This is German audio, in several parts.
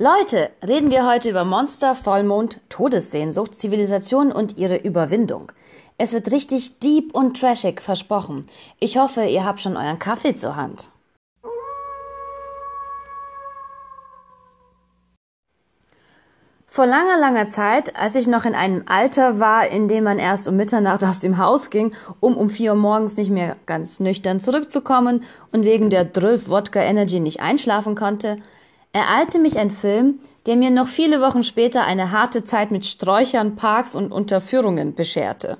Leute, reden wir heute über Monster, Vollmond, Todessehnsucht, Zivilisation und ihre Überwindung. Es wird richtig deep und trashig versprochen. Ich hoffe, ihr habt schon euren Kaffee zur Hand. Vor langer, langer Zeit, als ich noch in einem Alter war, in dem man erst um Mitternacht aus dem Haus ging, um um vier Uhr morgens nicht mehr ganz nüchtern zurückzukommen und wegen der 12 Wodka Energy nicht einschlafen konnte, ereilte mich ein Film, der mir noch viele Wochen später eine harte Zeit mit Sträuchern, Parks und Unterführungen bescherte.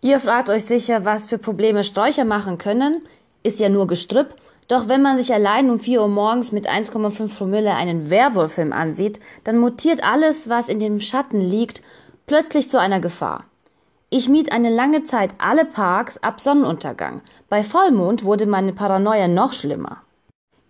Ihr fragt euch sicher, was für Probleme Sträucher machen können? Ist ja nur Gestrüpp. Doch wenn man sich allein um 4 Uhr morgens mit 1,5 Promille einen Werwolffilm ansieht, dann mutiert alles, was in dem Schatten liegt, plötzlich zu einer Gefahr. Ich mied eine lange Zeit alle Parks ab Sonnenuntergang. Bei Vollmond wurde meine Paranoia noch schlimmer.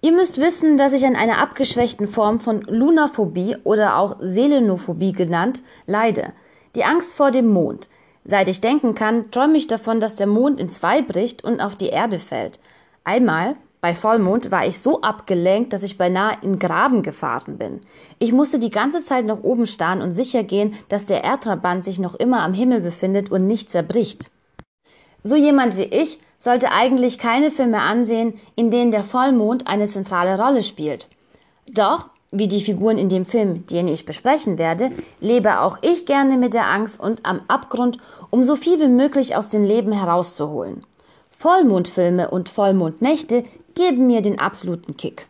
Ihr müsst wissen, dass ich an einer abgeschwächten Form von Lunaphobie oder auch Selenophobie genannt leide. Die Angst vor dem Mond. Seit ich denken kann, träume ich davon, dass der Mond in zwei bricht und auf die Erde fällt. Einmal, bei Vollmond, war ich so abgelenkt, dass ich beinahe in Graben gefahren bin. Ich musste die ganze Zeit nach oben starren und sicher gehen, dass der Erdtrabant sich noch immer am Himmel befindet und nicht zerbricht. So jemand wie ich sollte eigentlich keine Filme ansehen, in denen der Vollmond eine zentrale Rolle spielt. Doch, wie die Figuren in dem Film, den ich besprechen werde, lebe auch ich gerne mit der Angst und am Abgrund, um so viel wie möglich aus dem Leben herauszuholen. Vollmondfilme und Vollmondnächte geben mir den absoluten Kick.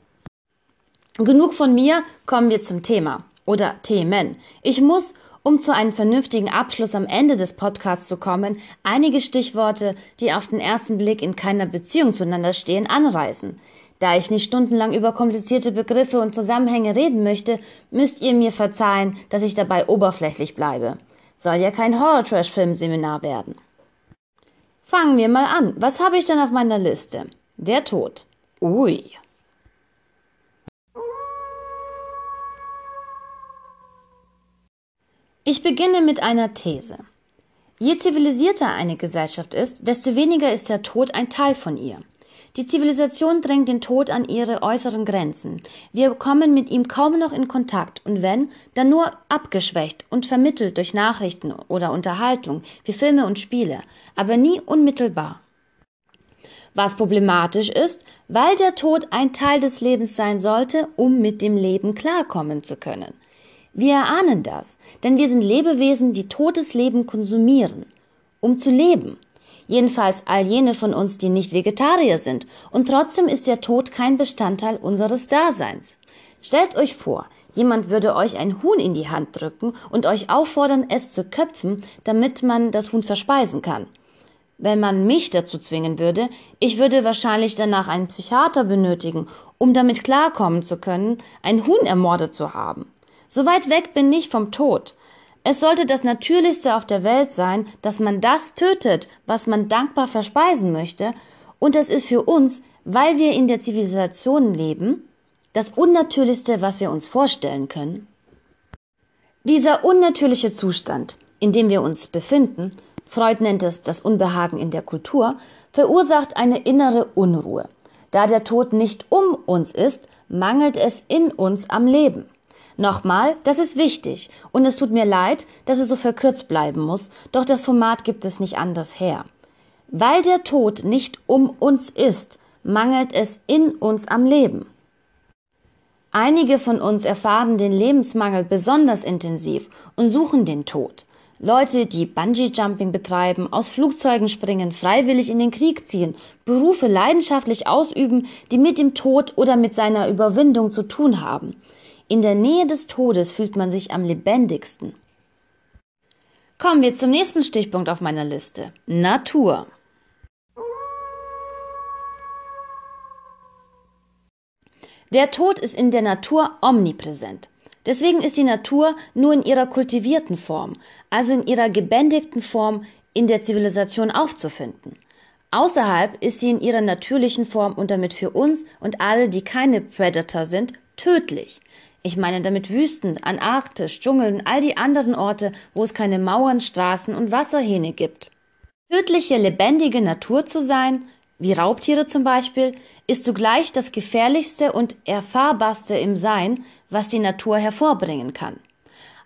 Genug von mir, kommen wir zum Thema oder Themen. Ich muss, um zu einem vernünftigen Abschluss am Ende des Podcasts zu kommen, einige Stichworte, die auf den ersten Blick in keiner Beziehung zueinander stehen, anreißen. Da ich nicht stundenlang über komplizierte Begriffe und Zusammenhänge reden möchte, müsst ihr mir verzeihen, dass ich dabei oberflächlich bleibe. Soll ja kein Horror-Trash-Film-Seminar werden. Fangen wir mal an. Was habe ich denn auf meiner Liste? Der Tod. Ui. Ich beginne mit einer These. Je zivilisierter eine Gesellschaft ist, desto weniger ist der Tod ein Teil von ihr. Die Zivilisation drängt den Tod an ihre äußeren Grenzen. Wir kommen mit ihm kaum noch in Kontakt und wenn, dann nur abgeschwächt und vermittelt durch Nachrichten oder Unterhaltung wie Filme und Spiele, aber nie unmittelbar. Was problematisch ist, weil der Tod ein Teil des Lebens sein sollte, um mit dem Leben klarkommen zu können. Wir erahnen das, denn wir sind Lebewesen, die totes Leben konsumieren, um zu leben. Jedenfalls all jene von uns, die nicht Vegetarier sind, und trotzdem ist der Tod kein Bestandteil unseres Daseins. Stellt euch vor, jemand würde euch ein Huhn in die Hand drücken und euch auffordern, es zu köpfen, damit man das Huhn verspeisen kann. Wenn man mich dazu zwingen würde, ich würde wahrscheinlich danach einen Psychiater benötigen, um damit klarkommen zu können, ein Huhn ermordet zu haben. So weit weg bin ich vom Tod. Es sollte das Natürlichste auf der Welt sein, dass man das tötet, was man dankbar verspeisen möchte, und es ist für uns, weil wir in der Zivilisation leben, das Unnatürlichste, was wir uns vorstellen können. Dieser unnatürliche Zustand, in dem wir uns befinden, Freud nennt es das Unbehagen in der Kultur, verursacht eine innere Unruhe. Da der Tod nicht um uns ist, mangelt es in uns am Leben. Nochmal, das ist wichtig und es tut mir leid, dass es so verkürzt bleiben muss, doch das Format gibt es nicht anders her. Weil der Tod nicht um uns ist, mangelt es in uns am Leben. Einige von uns erfahren den Lebensmangel besonders intensiv und suchen den Tod. Leute, die Bungee-Jumping betreiben, aus Flugzeugen springen, freiwillig in den Krieg ziehen, Berufe leidenschaftlich ausüben, die mit dem Tod oder mit seiner Überwindung zu tun haben. In der Nähe des Todes fühlt man sich am lebendigsten. Kommen wir zum nächsten Stichpunkt auf meiner Liste. Natur. Der Tod ist in der Natur omnipräsent. Deswegen ist die Natur nur in ihrer kultivierten Form, also in ihrer gebändigten Form, in der Zivilisation aufzufinden. Außerhalb ist sie in ihrer natürlichen Form und damit für uns und alle, die keine Predator sind, tödlich. Ich meine damit Wüsten, Antarktis, Dschungeln, all die anderen Orte, wo es keine Mauern, Straßen und Wasserhähne gibt. Tödliche, lebendige Natur zu sein, wie Raubtiere zum Beispiel, ist zugleich das gefährlichste und erfahrbarste im Sein, was die Natur hervorbringen kann.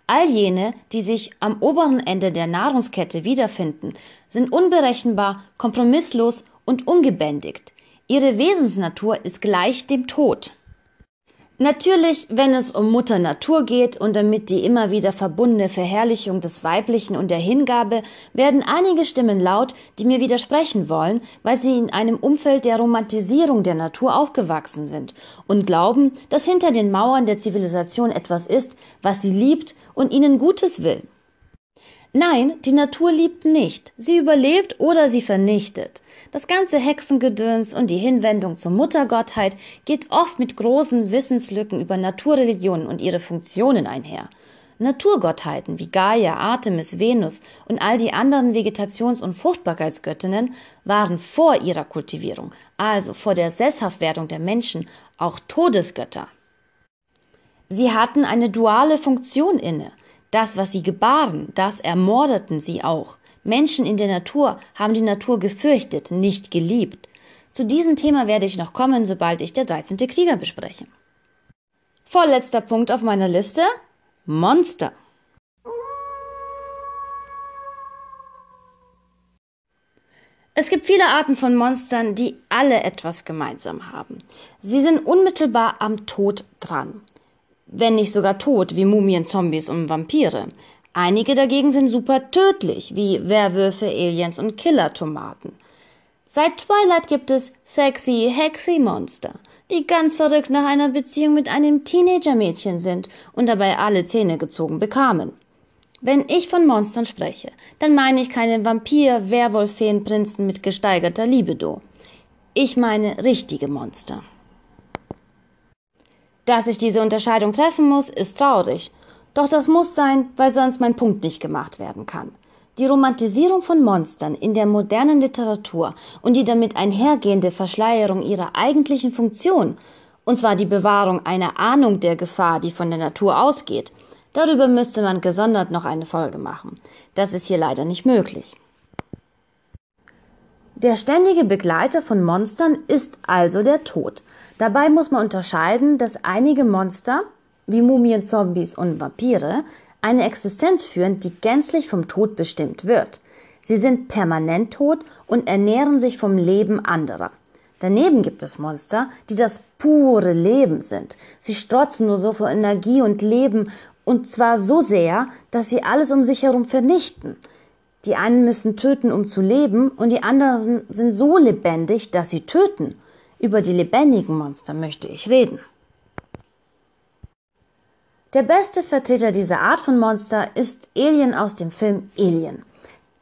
All jene, die sich am oberen Ende der Nahrungskette wiederfinden, sind unberechenbar, kompromisslos und ungebändigt. Ihre Wesensnatur ist gleich dem Tod. Natürlich, wenn es um Mutter Natur geht und damit die immer wieder verbundene Verherrlichung des Weiblichen und der Hingabe, werden einige Stimmen laut, die mir widersprechen wollen, weil sie in einem Umfeld der Romantisierung der Natur aufgewachsen sind und glauben, dass hinter den Mauern der Zivilisation etwas ist, was sie liebt und ihnen Gutes will. Nein, die Natur liebt nicht. Sie überlebt oder sie vernichtet. Das ganze Hexengedöns und die Hinwendung zur Muttergottheit geht oft mit großen Wissenslücken über Naturreligionen und ihre Funktionen einher. Naturgottheiten wie Gaia, Artemis, Venus und all die anderen Vegetations- und Fruchtbarkeitsgöttinnen waren vor ihrer Kultivierung, also vor der Sesshaftwerdung der Menschen, auch Todesgötter. Sie hatten eine duale Funktion inne. Das, was sie gebaren, das ermordeten sie auch. Menschen in der Natur haben die Natur gefürchtet, nicht geliebt. Zu diesem Thema werde ich noch kommen, sobald ich der 13. Krieger bespreche. Vorletzter Punkt auf meiner Liste Monster. Es gibt viele Arten von Monstern, die alle etwas gemeinsam haben. Sie sind unmittelbar am Tod dran wenn nicht sogar tot, wie Mumien, Zombies und Vampire. Einige dagegen sind super tödlich, wie Werwölfe, Aliens und Killer-Tomaten. Seit Twilight gibt es sexy, hexy Monster, die ganz verrückt nach einer Beziehung mit einem Teenager-Mädchen sind und dabei alle Zähne gezogen bekamen. Wenn ich von Monstern spreche, dann meine ich keine Vampir, Werwolf, Feen, Prinzen mit gesteigerter Libido. Ich meine richtige Monster. Dass ich diese Unterscheidung treffen muss, ist traurig. Doch das muss sein, weil sonst mein Punkt nicht gemacht werden kann. Die Romantisierung von Monstern in der modernen Literatur und die damit einhergehende Verschleierung ihrer eigentlichen Funktion, und zwar die Bewahrung einer Ahnung der Gefahr, die von der Natur ausgeht, darüber müsste man gesondert noch eine Folge machen. Das ist hier leider nicht möglich. Der ständige Begleiter von Monstern ist also der Tod. Dabei muss man unterscheiden, dass einige Monster, wie Mumien, Zombies und Vampire, eine Existenz führen, die gänzlich vom Tod bestimmt wird. Sie sind permanent tot und ernähren sich vom Leben anderer. Daneben gibt es Monster, die das pure Leben sind. Sie strotzen nur so vor Energie und Leben, und zwar so sehr, dass sie alles um sich herum vernichten. Die einen müssen töten, um zu leben, und die anderen sind so lebendig, dass sie töten. Über die lebendigen Monster möchte ich reden. Der beste Vertreter dieser Art von Monster ist Alien aus dem Film Alien.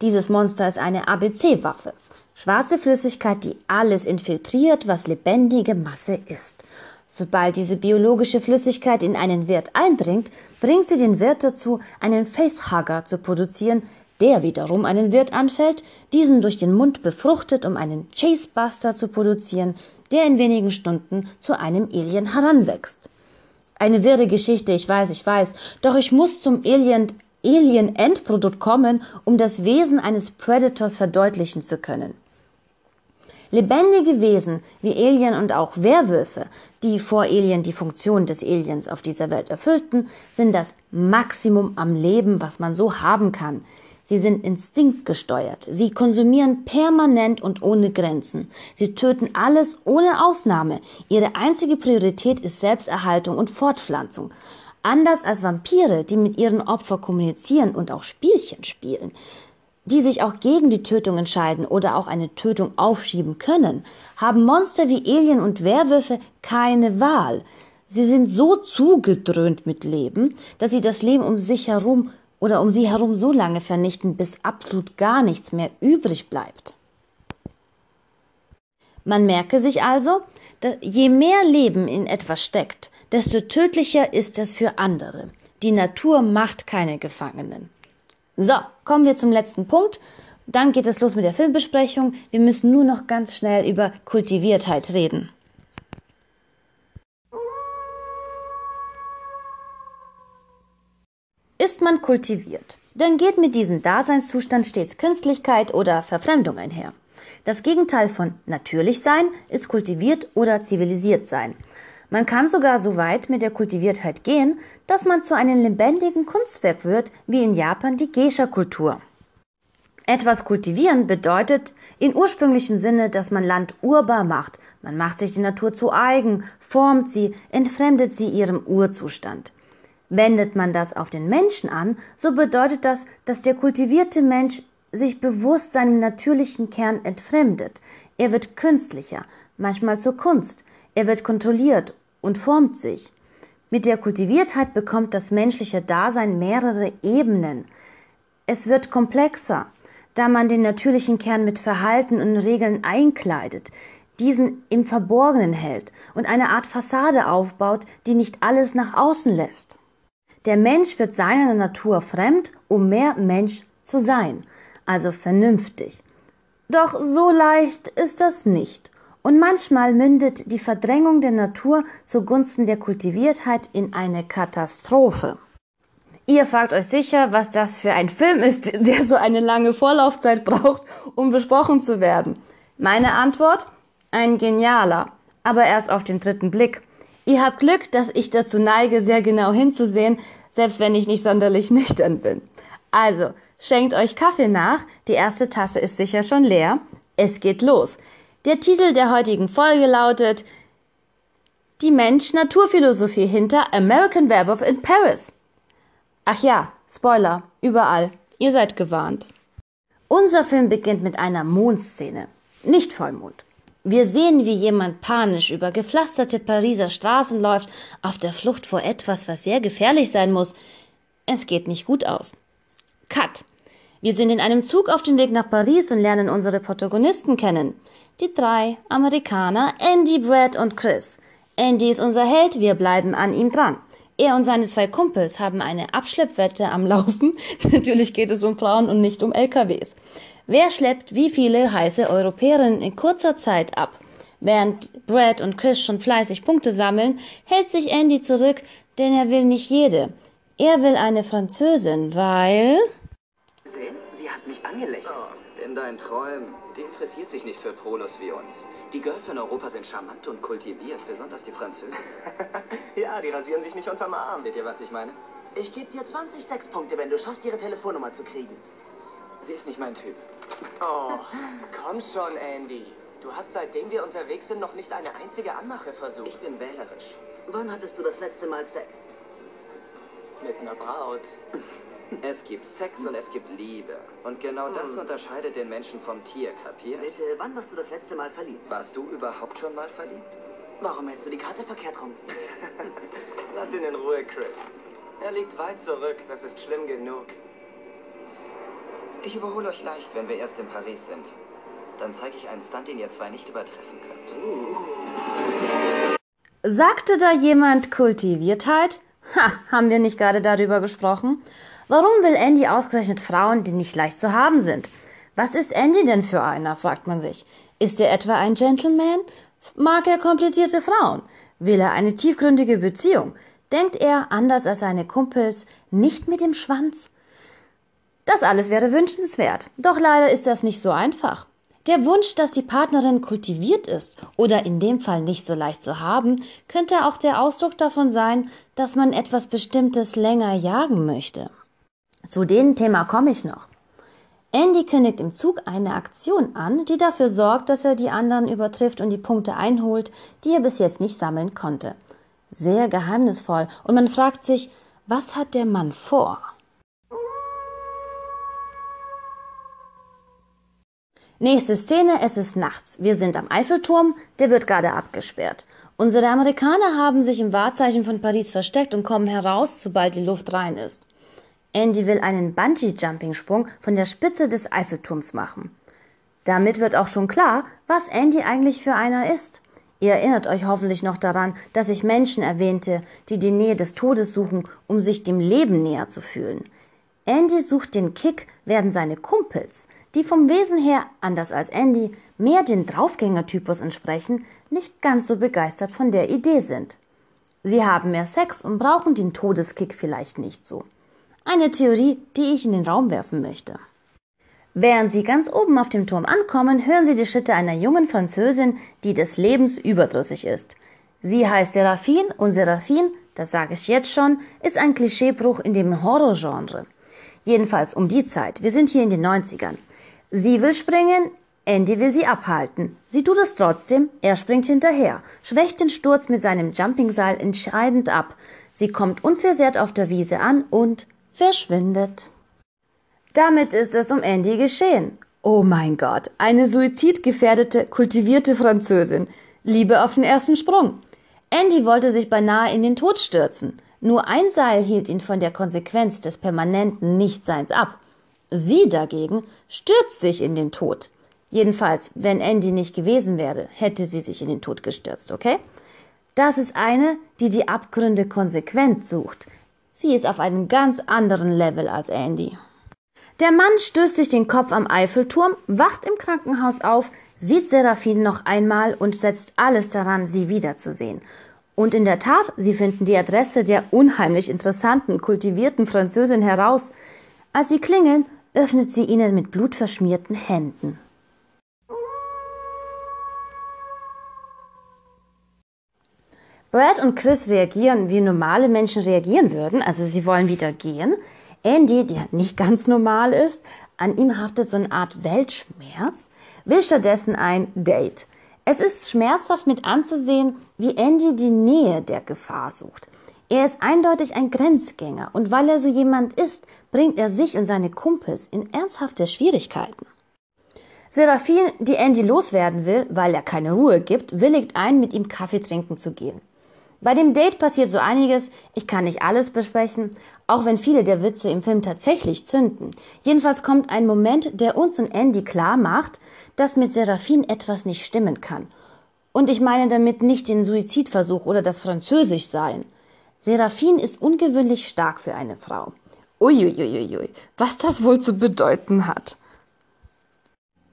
Dieses Monster ist eine ABC-Waffe. Schwarze Flüssigkeit, die alles infiltriert, was lebendige Masse ist. Sobald diese biologische Flüssigkeit in einen Wirt eindringt, bringt sie den Wirt dazu, einen Facehugger zu produzieren, der wiederum einen Wirt anfällt, diesen durch den Mund befruchtet, um einen Chasebuster zu produzieren, der in wenigen Stunden zu einem Alien heranwächst. Eine wirre Geschichte, ich weiß, ich weiß, doch ich muss zum Alien Alien Endprodukt kommen, um das Wesen eines Predators verdeutlichen zu können. Lebendige Wesen wie Alien und auch Werwölfe, die vor Alien die Funktion des Aliens auf dieser Welt erfüllten, sind das Maximum am Leben, was man so haben kann. Sie sind instinktgesteuert. Sie konsumieren permanent und ohne Grenzen. Sie töten alles ohne Ausnahme. Ihre einzige Priorität ist Selbsterhaltung und Fortpflanzung. Anders als Vampire, die mit ihren Opfern kommunizieren und auch Spielchen spielen, die sich auch gegen die Tötung entscheiden oder auch eine Tötung aufschieben können, haben Monster wie Alien und Werwölfe keine Wahl. Sie sind so zugedröhnt mit Leben, dass sie das Leben um sich herum oder um sie herum so lange vernichten, bis absolut gar nichts mehr übrig bleibt. Man merke sich also, je mehr Leben in etwas steckt, desto tödlicher ist es für andere. Die Natur macht keine Gefangenen. So, kommen wir zum letzten Punkt. Dann geht es los mit der Filmbesprechung. Wir müssen nur noch ganz schnell über Kultiviertheit reden. Ist man kultiviert, dann geht mit diesem Daseinszustand stets Künstlichkeit oder Verfremdung einher. Das Gegenteil von natürlich sein ist kultiviert oder zivilisiert sein. Man kann sogar so weit mit der Kultiviertheit gehen, dass man zu einem lebendigen Kunstwerk wird, wie in Japan die Geisha-Kultur. Etwas kultivieren bedeutet in ursprünglichen Sinne, dass man Land urbar macht. Man macht sich die Natur zu eigen, formt sie, entfremdet sie ihrem Urzustand. Wendet man das auf den Menschen an, so bedeutet das, dass der kultivierte Mensch sich bewusst seinem natürlichen Kern entfremdet. Er wird künstlicher, manchmal zur Kunst. Er wird kontrolliert und formt sich. Mit der Kultiviertheit bekommt das menschliche Dasein mehrere Ebenen. Es wird komplexer, da man den natürlichen Kern mit Verhalten und Regeln einkleidet, diesen im Verborgenen hält und eine Art Fassade aufbaut, die nicht alles nach außen lässt. Der Mensch wird seiner Natur fremd, um mehr Mensch zu sein, also vernünftig. Doch so leicht ist das nicht. Und manchmal mündet die Verdrängung der Natur zugunsten der Kultiviertheit in eine Katastrophe. Ihr fragt euch sicher, was das für ein Film ist, der so eine lange Vorlaufzeit braucht, um besprochen zu werden. Meine Antwort? Ein genialer, aber erst auf den dritten Blick. Ihr habt Glück, dass ich dazu neige, sehr genau hinzusehen, selbst wenn ich nicht sonderlich nüchtern bin. Also, schenkt euch Kaffee nach, die erste Tasse ist sicher schon leer. Es geht los. Der Titel der heutigen Folge lautet Die Mensch-Naturphilosophie hinter American Werewolf in Paris. Ach ja, Spoiler, überall. Ihr seid gewarnt. Unser Film beginnt mit einer Mondszene. Nicht Vollmond. Wir sehen, wie jemand panisch über gepflasterte Pariser Straßen läuft, auf der Flucht vor etwas, was sehr gefährlich sein muss. Es geht nicht gut aus. Cut. Wir sind in einem Zug auf dem Weg nach Paris und lernen unsere Protagonisten kennen. Die drei Amerikaner, Andy, Brad und Chris. Andy ist unser Held, wir bleiben an ihm dran. Er und seine zwei Kumpels haben eine Abschleppwette am Laufen. Natürlich geht es um Frauen und nicht um LKWs. Wer schleppt wie viele heiße Europäerinnen in kurzer Zeit ab? Während Brad und Chris schon fleißig Punkte sammeln, hält sich Andy zurück, denn er will nicht jede. Er will eine Französin, weil hat mich angelächelt. Oh, in deinen Träumen. Die interessiert sich nicht für Prolos wie uns. Die Girls in Europa sind charmant und kultiviert, besonders die Französen. ja, die rasieren sich nicht unterm Arm. Seht ihr, was ich meine? Ich gebe dir 20 Sexpunkte, wenn du schaffst, ihre Telefonnummer zu kriegen. Sie ist nicht mein Typ. Oh, komm schon, Andy. Du hast seitdem wir unterwegs sind noch nicht eine einzige Anmache versucht. Ich bin wählerisch. Wann hattest du das letzte Mal Sex? Mit einer Braut. Es gibt Sex und es gibt Liebe. Und genau das hm. unterscheidet den Menschen vom Tier, kapiert? Bitte, wann warst du das letzte Mal verliebt? Warst du überhaupt schon mal verliebt? Warum hältst du die Karte verkehrt rum? Lass ihn in Ruhe, Chris. Er liegt weit zurück, das ist schlimm genug. Ich überhole euch leicht, wenn wir erst in Paris sind. Dann zeige ich einen Stunt, den ihr zwei nicht übertreffen könnt. Sagte da jemand Kultiviertheit? Ha, haben wir nicht gerade darüber gesprochen? Warum will Andy ausgerechnet Frauen, die nicht leicht zu haben sind? Was ist Andy denn für einer, fragt man sich. Ist er etwa ein Gentleman? Mag er komplizierte Frauen? Will er eine tiefgründige Beziehung? Denkt er, anders als seine Kumpels, nicht mit dem Schwanz? Das alles wäre wünschenswert. Doch leider ist das nicht so einfach. Der Wunsch, dass die Partnerin kultiviert ist oder in dem Fall nicht so leicht zu haben, könnte auch der Ausdruck davon sein, dass man etwas Bestimmtes länger jagen möchte. Zu dem Thema komme ich noch. Andy kündigt im Zug eine Aktion an, die dafür sorgt, dass er die anderen übertrifft und die Punkte einholt, die er bis jetzt nicht sammeln konnte. Sehr geheimnisvoll und man fragt sich, was hat der Mann vor? Nächste Szene, es ist nachts. Wir sind am Eiffelturm, der wird gerade abgesperrt. Unsere Amerikaner haben sich im Wahrzeichen von Paris versteckt und kommen heraus, sobald die Luft rein ist. Andy will einen Bungee-Jumping-Sprung von der Spitze des Eiffelturms machen. Damit wird auch schon klar, was Andy eigentlich für einer ist. Ihr erinnert euch hoffentlich noch daran, dass ich Menschen erwähnte, die die Nähe des Todes suchen, um sich dem Leben näher zu fühlen. Andy sucht den Kick, werden seine Kumpels, die vom Wesen her, anders als Andy, mehr den Draufgängertypus entsprechen, nicht ganz so begeistert von der Idee sind. Sie haben mehr Sex und brauchen den Todeskick vielleicht nicht so. Eine Theorie, die ich in den Raum werfen möchte. Während sie ganz oben auf dem Turm ankommen, hören sie die Schritte einer jungen Französin, die des Lebens überdrüssig ist. Sie heißt Seraphine und Seraphine, das sage ich jetzt schon, ist ein Klischeebruch in dem Horrorgenre. Jedenfalls um die Zeit. Wir sind hier in den 90ern. Sie will springen, Andy will sie abhalten. Sie tut es trotzdem, er springt hinterher, schwächt den Sturz mit seinem Jumpingseil entscheidend ab. Sie kommt unversehrt auf der Wiese an und verschwindet. Damit ist es um Andy geschehen. Oh mein Gott, eine suizidgefährdete, kultivierte Französin. Liebe auf den ersten Sprung. Andy wollte sich beinahe in den Tod stürzen. Nur ein Seil hielt ihn von der Konsequenz des permanenten Nichtseins ab. Sie dagegen stürzt sich in den Tod. Jedenfalls, wenn Andy nicht gewesen wäre, hätte sie sich in den Tod gestürzt, okay? Das ist eine, die die Abgründe konsequent sucht. Sie ist auf einem ganz anderen Level als Andy. Der Mann stößt sich den Kopf am Eiffelturm, wacht im Krankenhaus auf, sieht Seraphine noch einmal und setzt alles daran, sie wiederzusehen. Und in der Tat, sie finden die Adresse der unheimlich interessanten, kultivierten Französin heraus. Als sie klingeln, öffnet sie ihnen mit blutverschmierten Händen. Brad und Chris reagieren, wie normale Menschen reagieren würden. Also sie wollen wieder gehen. Andy, der nicht ganz normal ist, an ihm haftet so eine Art Weltschmerz, will stattdessen ein Date. Es ist schmerzhaft mit anzusehen, wie Andy die Nähe der Gefahr sucht. Er ist eindeutig ein Grenzgänger und weil er so jemand ist, bringt er sich und seine Kumpels in ernsthafte Schwierigkeiten. Seraphine, die Andy loswerden will, weil er keine Ruhe gibt, willigt ein, mit ihm Kaffee trinken zu gehen. Bei dem Date passiert so einiges, ich kann nicht alles besprechen, auch wenn viele der Witze im Film tatsächlich zünden. Jedenfalls kommt ein Moment, der uns und Andy klar macht, dass mit Seraphine etwas nicht stimmen kann. Und ich meine damit nicht den Suizidversuch oder das Französischsein. Seraphine ist ungewöhnlich stark für eine Frau. Uiuiuiui, was das wohl zu bedeuten hat.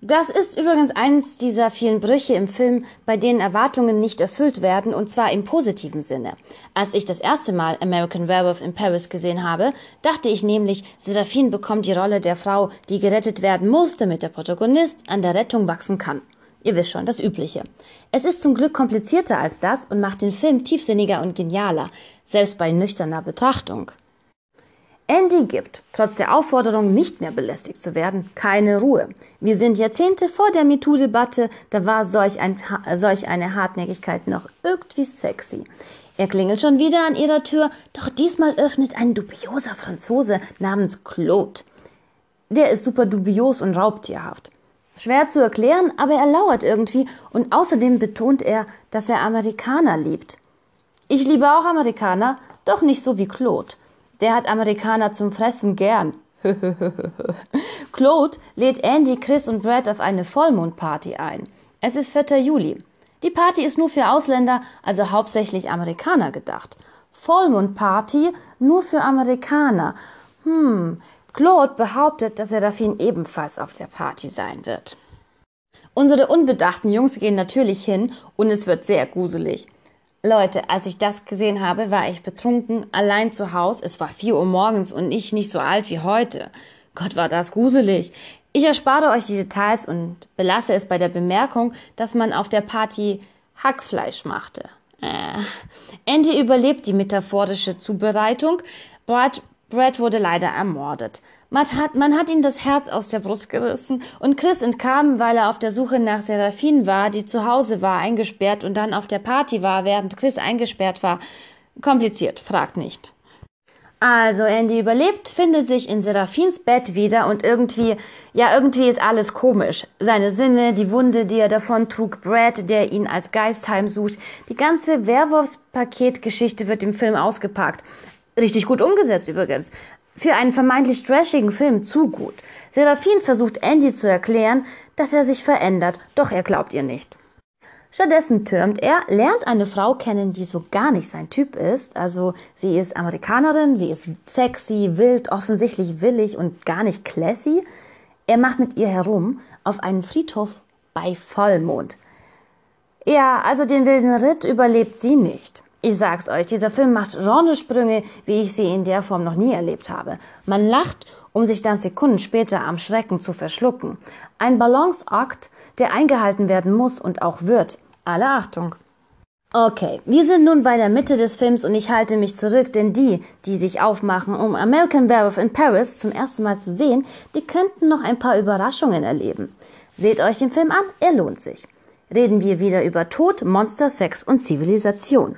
Das ist übrigens eines dieser vielen Brüche im Film, bei denen Erwartungen nicht erfüllt werden, und zwar im positiven Sinne. Als ich das erste Mal American Werewolf in Paris gesehen habe, dachte ich nämlich, Seraphine bekommt die Rolle der Frau, die gerettet werden muss, damit der Protagonist an der Rettung wachsen kann. Ihr wisst schon, das Übliche. Es ist zum Glück komplizierter als das und macht den Film tiefsinniger und genialer, selbst bei nüchterner Betrachtung. Andy gibt, trotz der Aufforderung, nicht mehr belästigt zu werden, keine Ruhe. Wir sind Jahrzehnte vor der MeToo-Debatte, da war solch, ein, solch eine Hartnäckigkeit noch irgendwie sexy. Er klingelt schon wieder an ihrer Tür, doch diesmal öffnet ein dubioser Franzose namens Claude. Der ist super dubios und raubtierhaft. Schwer zu erklären, aber er lauert irgendwie und außerdem betont er, dass er Amerikaner liebt. Ich liebe auch Amerikaner, doch nicht so wie Claude. Der hat Amerikaner zum Fressen gern. Claude lädt Andy, Chris und Brad auf eine Vollmondparty ein. Es ist 4. Juli. Die Party ist nur für Ausländer, also hauptsächlich Amerikaner gedacht. Vollmondparty nur für Amerikaner. Hm, Claude behauptet, dass er Serafin ebenfalls auf der Party sein wird. Unsere unbedachten Jungs gehen natürlich hin und es wird sehr gruselig. Leute, als ich das gesehen habe, war ich betrunken, allein zu Hause. Es war vier Uhr morgens und ich nicht so alt wie heute. Gott, war das gruselig. Ich erspare euch die Details und belasse es bei der Bemerkung, dass man auf der Party Hackfleisch machte. Äh. Andy überlebt die metaphorische Zubereitung. Brad Brad wurde leider ermordet. Man hat, man hat ihm das Herz aus der Brust gerissen und Chris entkam, weil er auf der Suche nach Seraphine war, die zu Hause war, eingesperrt und dann auf der Party war, während Chris eingesperrt war. Kompliziert, fragt nicht. Also Andy überlebt, findet sich in Seraphins Bett wieder und irgendwie, ja, irgendwie ist alles komisch. Seine Sinne, die Wunde, die er davon trug, Brad, der ihn als Geist heimsucht, die ganze Werwolfspaketgeschichte wird im Film ausgepackt. Richtig gut umgesetzt übrigens. Für einen vermeintlich trashigen Film zu gut. Seraphin versucht Andy zu erklären, dass er sich verändert, doch er glaubt ihr nicht. Stattdessen türmt er, lernt eine Frau kennen, die so gar nicht sein Typ ist. Also sie ist Amerikanerin, sie ist sexy, wild, offensichtlich willig und gar nicht classy. Er macht mit ihr herum auf einen Friedhof bei Vollmond. Ja, also den wilden Ritt überlebt sie nicht. Ich sag's euch, dieser Film macht Genresprünge, wie ich sie in der Form noch nie erlebt habe. Man lacht um sich dann Sekunden später am Schrecken zu verschlucken. Ein Balanceakt, der eingehalten werden muss und auch wird. Alle Achtung! Okay, wir sind nun bei der Mitte des Films und ich halte mich zurück, denn die, die sich aufmachen, um American Werewolf in Paris zum ersten Mal zu sehen, die könnten noch ein paar Überraschungen erleben. Seht euch den Film an, er lohnt sich. Reden wir wieder über Tod, Monster, Sex und Zivilisation.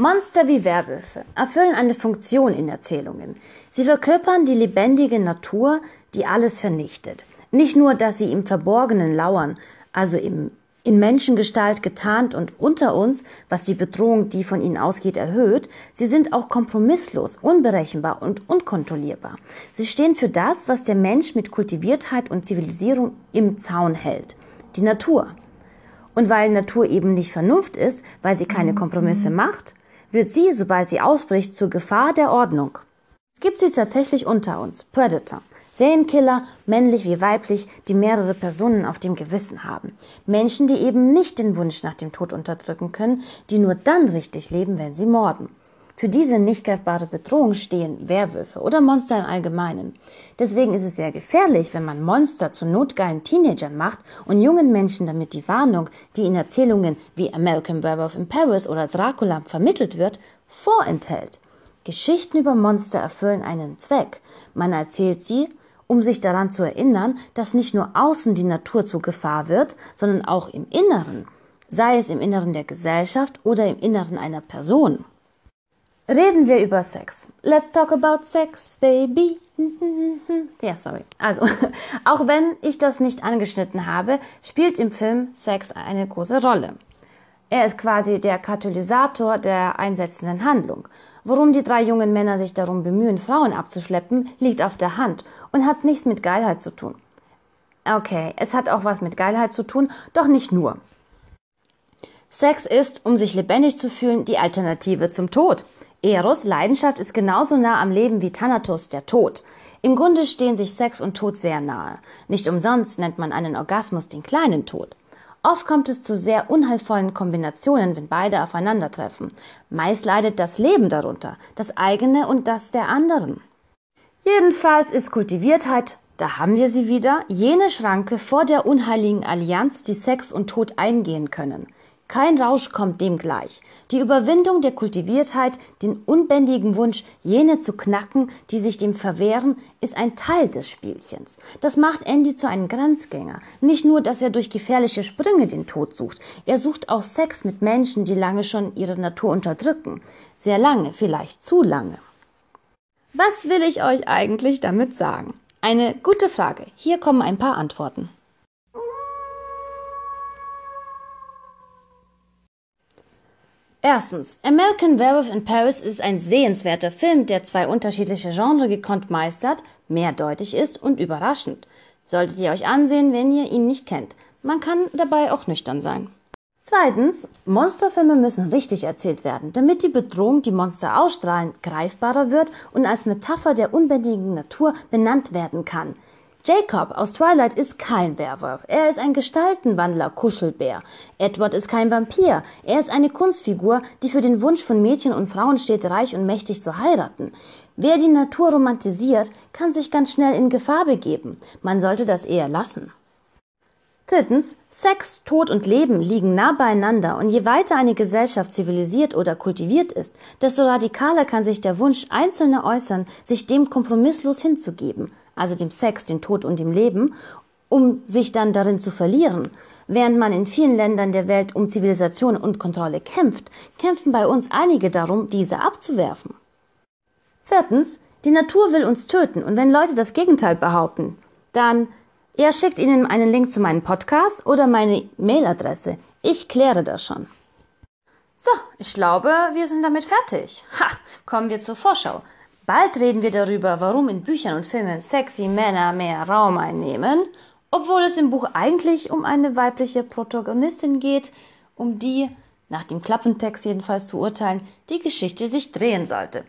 Monster wie Werwölfe erfüllen eine Funktion in Erzählungen. Sie verkörpern die lebendige Natur, die alles vernichtet. Nicht nur, dass sie im Verborgenen lauern, also im in Menschengestalt getarnt und unter uns, was die Bedrohung, die von ihnen ausgeht, erhöht, sie sind auch kompromisslos, unberechenbar und unkontrollierbar. Sie stehen für das, was der Mensch mit Kultiviertheit und Zivilisierung im Zaun hält. Die Natur. Und weil Natur eben nicht Vernunft ist, weil sie keine Kompromisse macht, wird sie, sobald sie ausbricht, zur Gefahr der Ordnung. Es gibt sie tatsächlich unter uns, Predator. Serienkiller, männlich wie weiblich, die mehrere Personen auf dem Gewissen haben. Menschen, die eben nicht den Wunsch nach dem Tod unterdrücken können, die nur dann richtig leben, wenn sie morden. Für diese nicht greifbare Bedrohung stehen Werwölfe oder Monster im Allgemeinen. Deswegen ist es sehr gefährlich, wenn man Monster zu notgeilen Teenagern macht und jungen Menschen damit die Warnung, die in Erzählungen wie American Werewolf in Paris oder Dracula vermittelt wird, vorenthält. Geschichten über Monster erfüllen einen Zweck. Man erzählt sie, um sich daran zu erinnern, dass nicht nur außen die Natur zur Gefahr wird, sondern auch im Inneren, sei es im Inneren der Gesellschaft oder im Inneren einer Person. Reden wir über Sex. Let's talk about sex, baby. Ja, sorry. Also, auch wenn ich das nicht angeschnitten habe, spielt im Film Sex eine große Rolle. Er ist quasi der Katalysator der einsetzenden Handlung. Worum die drei jungen Männer sich darum bemühen, Frauen abzuschleppen, liegt auf der Hand und hat nichts mit Geilheit zu tun. Okay, es hat auch was mit Geilheit zu tun, doch nicht nur. Sex ist, um sich lebendig zu fühlen, die Alternative zum Tod. Eros, Leidenschaft, ist genauso nah am Leben wie Thanatos, der Tod. Im Grunde stehen sich Sex und Tod sehr nahe. Nicht umsonst nennt man einen Orgasmus den kleinen Tod. Oft kommt es zu sehr unheilvollen Kombinationen, wenn beide aufeinandertreffen. Meist leidet das Leben darunter, das eigene und das der anderen. Jedenfalls ist Kultiviertheit, da haben wir sie wieder, jene Schranke vor der unheiligen Allianz, die Sex und Tod eingehen können. Kein Rausch kommt dem gleich. Die Überwindung der Kultiviertheit, den unbändigen Wunsch, jene zu knacken, die sich dem verwehren, ist ein Teil des Spielchens. Das macht Andy zu einem Grenzgänger. Nicht nur, dass er durch gefährliche Sprünge den Tod sucht, er sucht auch Sex mit Menschen, die lange schon ihre Natur unterdrücken. Sehr lange, vielleicht zu lange. Was will ich euch eigentlich damit sagen? Eine gute Frage. Hier kommen ein paar Antworten. Erstens, American Werewolf in Paris ist ein sehenswerter Film, der zwei unterschiedliche Genres gekonnt meistert, mehrdeutig ist und überraschend. Solltet ihr euch ansehen, wenn ihr ihn nicht kennt. Man kann dabei auch nüchtern sein. Zweitens, Monsterfilme müssen richtig erzählt werden, damit die Bedrohung, die Monster ausstrahlen, greifbarer wird und als Metapher der unbändigen Natur benannt werden kann. Jacob aus Twilight ist kein Werwolf. Er ist ein Gestaltenwandler, Kuschelbär. Edward ist kein Vampir. Er ist eine Kunstfigur, die für den Wunsch von Mädchen und Frauen steht, reich und mächtig zu heiraten. Wer die Natur romantisiert, kann sich ganz schnell in Gefahr begeben. Man sollte das eher lassen. Drittens, Sex, Tod und Leben liegen nah beieinander und je weiter eine Gesellschaft zivilisiert oder kultiviert ist, desto radikaler kann sich der Wunsch Einzelner äußern, sich dem kompromisslos hinzugeben, also dem Sex, dem Tod und dem Leben, um sich dann darin zu verlieren. Während man in vielen Ländern der Welt um Zivilisation und Kontrolle kämpft, kämpfen bei uns einige darum, diese abzuwerfen. Viertens, die Natur will uns töten und wenn Leute das Gegenteil behaupten, dann Ihr schickt Ihnen einen Link zu meinem Podcast oder meine Mailadresse. Ich kläre das schon. So, ich glaube, wir sind damit fertig. Ha, kommen wir zur Vorschau. Bald reden wir darüber, warum in Büchern und Filmen sexy Männer mehr Raum einnehmen, obwohl es im Buch eigentlich um eine weibliche Protagonistin geht, um die, nach dem Klappentext jedenfalls zu urteilen, die Geschichte sich drehen sollte.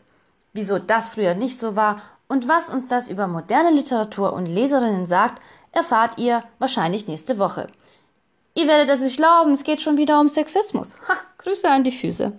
Wieso das früher nicht so war und was uns das über moderne Literatur und Leserinnen sagt, erfahrt ihr wahrscheinlich nächste Woche. Ihr werdet es nicht glauben, es geht schon wieder um Sexismus. Ha, Grüße an die Füße.